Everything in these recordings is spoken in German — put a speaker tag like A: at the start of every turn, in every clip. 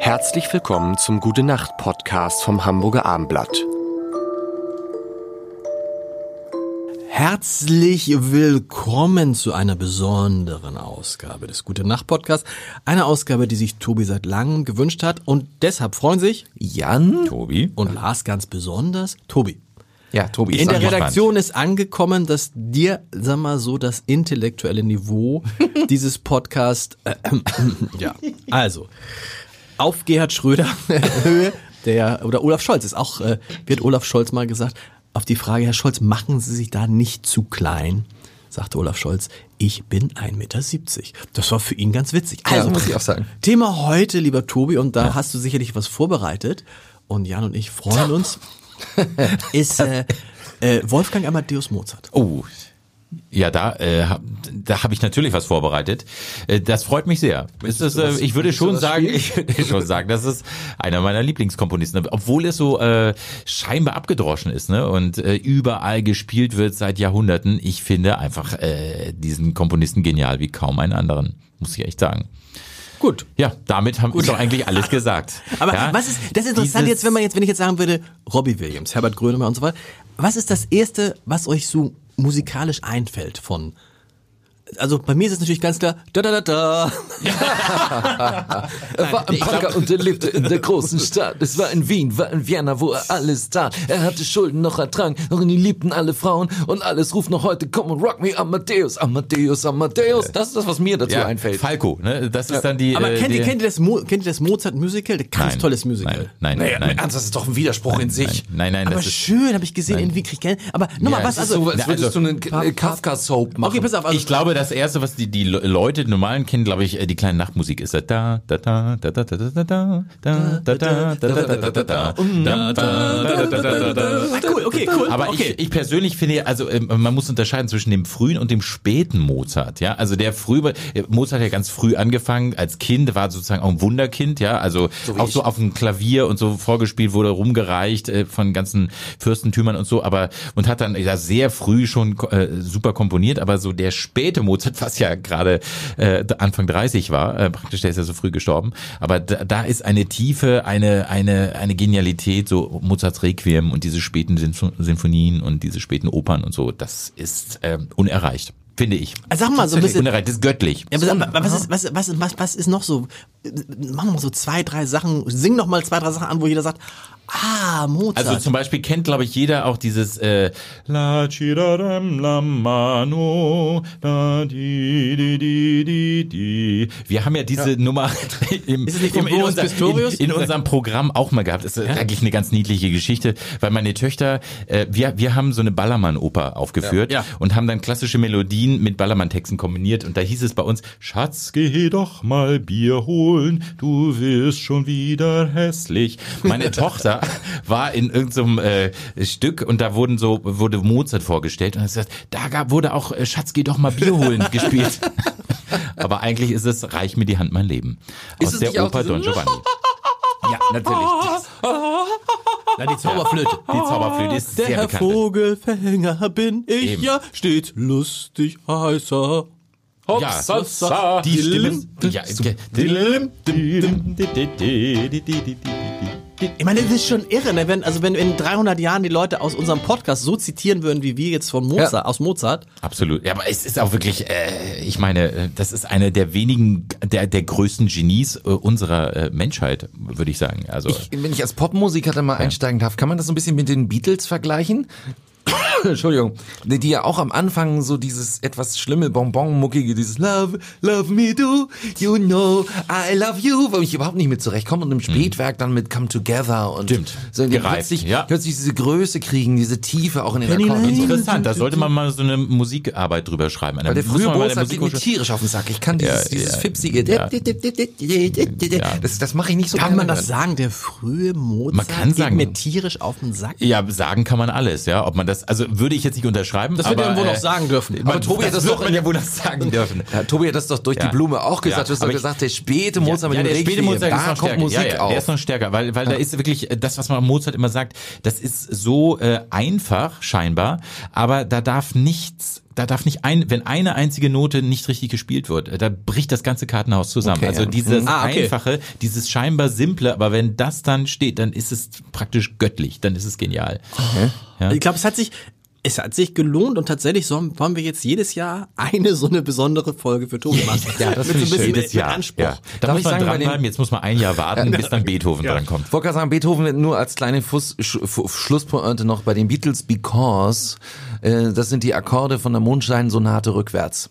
A: Herzlich willkommen zum Gute Nacht Podcast vom Hamburger Armblatt.
B: Herzlich willkommen zu einer besonderen Ausgabe des Gute Nacht Podcasts. Eine Ausgabe, die sich Tobi seit langem gewünscht hat und deshalb freuen sich Jan,
C: Tobi
B: und Lars ganz besonders. Tobi.
C: Ja, Tobi.
B: In der Redaktion ist angekommen, dass dir, sag mal so, das intellektuelle Niveau dieses Podcast, äh, äh, ja, also, auf Gerhard Schröder Höhe, der, oder Olaf Scholz ist auch, äh, wird Olaf Scholz mal gesagt, auf die Frage, Herr Scholz, machen Sie sich da nicht zu klein? sagte Olaf Scholz, ich bin 1,70 Meter. Das war für ihn ganz witzig.
C: Also, ja, muss ich auch sagen.
B: Thema heute, lieber Tobi, und da ja. hast du sicherlich was vorbereitet. Und Jan und ich freuen uns, ist äh, äh, Wolfgang Amadeus Mozart.
C: Oh, ja, da, äh, da habe ich natürlich was vorbereitet. Äh, das freut mich sehr. Ist das, äh, ich würde schon sagen, ich würde schon sagen, das ist einer meiner Lieblingskomponisten, obwohl es so äh, scheinbar abgedroschen ist, ne? Und äh, überall gespielt wird seit Jahrhunderten. Ich finde einfach äh, diesen Komponisten genial wie kaum einen anderen, muss ich echt sagen.
B: Gut.
C: Ja, damit haben wir doch eigentlich alles gesagt.
B: Aber
C: ja?
B: was ist das ist interessant jetzt, wenn man jetzt, wenn ich jetzt sagen würde, Robbie Williams, Herbert Grönemeyer und so weiter. Was ist das erste, was euch so musikalisch einfällt von also bei mir ist es natürlich ganz klar, da da da da.
D: er war ein Punker und er lebte in der großen Stadt. Es war in Wien, war in Vienna, wo er alles tat. Er hatte Schulden noch ertragen, doch ihn liebten alle Frauen und alles ruft noch heute, komm und rock me Amadeus, Amadeus, Amadeus. Das ist das, was mir dazu ja, einfällt.
C: Falco, ne? Das ist dann die.
B: Aber kennt, ihr, kennt, ihr das Mo kennt ihr das Mozart Musical? Ein ganz nein, tolles Musical.
C: Nein, nein, naja, nein.
D: Ernst, das ist doch ein Widerspruch
C: nein,
D: in sich.
C: Nein, nein, nein.
B: Aber schön, habe ich gesehen, nein. irgendwie krieg ich Aber nochmal,
D: ja,
B: was also?
D: So, als würdest also, du einen Kafka-Soap machen.
C: Okay, pass auf. Also, ich glaube, das erste, was die, die Leute, normalen kennen, glaube ich, die kleine Nachtmusik ist da da da da da da da da da da da da da da da da da Cool, okay, cool. Aber ich, ich persönlich finde, also man muss unterscheiden zwischen dem frühen und dem späten Mozart. Ja, also der frühe Mozart hat ja ganz früh angefangen als Kind, war sozusagen auch ein Wunderkind. Ja, also auch so auf dem Klavier und so vorgespielt wurde, rumgereicht von ganzen Fürstentümern und so. Aber und hat dann ja sehr früh schon super komponiert. Aber so der späte Mozart, was ja gerade äh, Anfang 30 war, äh, praktisch, der ist ja so früh gestorben, aber da, da ist eine Tiefe, eine, eine, eine Genialität, so Mozarts Requiem und diese späten Sinfonien und diese späten Opern und so, das ist äh, unerreicht finde ich.
B: Also sag mal so ein bisschen.
C: Unerreicht, das ist göttlich.
B: Ja, aber was ist, was, was, was, was ist noch so? Machen wir mal so zwei, drei Sachen, sing noch mal zwei, drei Sachen an, wo jeder sagt, Ah, Mozart.
C: Also zum Beispiel kennt, glaube ich, jeder auch dieses äh, La Chirarem la mano, la di di di di di. Wir haben ja diese ja. Nummer im, im, in, unser, in, in, unserem Programm auch mal gehabt. Das ist ja? eigentlich eine ganz niedliche Geschichte, weil meine Töchter, äh, wir, wir haben so eine Ballermann-Oper aufgeführt ja. und haben dann klassische Melodien mit Ballermann-Texten kombiniert und da hieß es bei uns, Schatz, geh doch mal Bier holen, du wirst schon wieder hässlich. Meine Tochter war in irgendeinem äh, Stück und da wurden so wurde Mozart vorgestellt und er sagt, da gab, wurde auch äh, Schatz, geh doch mal Bier holen gespielt. Aber eigentlich ist es Reich mir die Hand mein Leben aus der Oper Don Giovanni.
B: Ja, natürlich.
C: Na, die Zauberflöte. Die Zauberflöte ist
B: der
C: sehr
B: Herr bekannt. Vogelfänger bin ich Eben. ja stets lustig heißer.
C: Ja, die Stimme. Ja,
B: ich meine, das ist schon irre, ne? wenn, also wenn in 300 Jahren die Leute aus unserem Podcast so zitieren würden, wie wir jetzt von Mozart, ja. aus Mozart.
C: Absolut. Ja, aber es ist auch wirklich, äh, ich meine, äh, das ist eine der wenigen, der, der größten Genies äh, unserer äh, Menschheit, würde ich sagen. Also,
D: ich, wenn ich als Popmusiker da mal ja. einsteigen darf, kann man das so ein bisschen mit den Beatles vergleichen? Entschuldigung, die ja auch am Anfang so dieses etwas schlimme Bonbon-muckige, dieses Love, love me do, you know, I love you, wo ich überhaupt nicht mit zurechtkomme und im Spätwerk dann mit Come Together und
C: Stimmt.
D: so plötzlich, ja. plötzlich diese Größe kriegen, diese Tiefe auch in den
C: Akkorden. Interessant, da sollte man mal so eine Musikarbeit drüber schreiben.
D: Weil der frühe Mozart geht mir tierisch auf den Sack. Ich kann dieses, ja, dieses fipsige, ja. das, das mache ich nicht so
B: Kann man das sagen, der frühe Mozart
C: man kann sagen,
B: geht mir tierisch auf den Sack?
C: Ja, sagen kann man alles, ja. Ob man das, also würde ich jetzt nicht unterschreiben.
B: Das wird ja wohl noch äh, sagen dürfen.
C: Aber man, Tobi hat das, das doch, man ja wohl noch sagen dürfen.
D: Ja, Tobi hat das doch durch ja. die Blume auch gesagt. Ja, du hast doch gesagt, der späte Mozart
C: ja,
D: mit dem
C: der späte Mozart
D: da kommt
C: Musik ja, ja. Der ist noch stärker, weil, weil da ist wirklich das, was man Mozart immer sagt, das ist so äh, einfach scheinbar, aber da darf nichts da darf nicht ein, wenn eine einzige Note nicht richtig gespielt wird, äh, da bricht das ganze Kartenhaus zusammen.
D: Okay,
C: also
D: ja.
C: dieses
B: Ah, okay.
C: einfache, dieses scheinbar simple, aber wenn das dann steht, dann ist es praktisch göttlich, dann ist es genial. Ja.
B: Ich glaube, es hat sich, es hat sich gelohnt und tatsächlich so wollen wir jetzt jedes Jahr eine so eine besondere Folge für Tobi machen.
D: Ja, das finde
B: so
D: ich
B: ein
D: schön.
B: bisschen mit Anspruch.
C: Ja. Da
D: Darf
C: muss
D: ich
C: man
D: sagen,
C: dranbleiben,
D: den-
C: jetzt muss man ein Jahr warten, bis dann Beethoven drankommt.
D: Ich wollte gerade sagen, Beethoven wird nur als kleine Fuss, Sch, Schlusspointe noch bei den Beatles Because. Äh, das sind die Akkorde von der Mondscheinsonate rückwärts.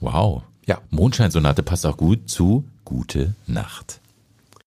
C: Wow.
D: Ja.
C: Mondscheinsonate passt auch gut zu Gute Nacht.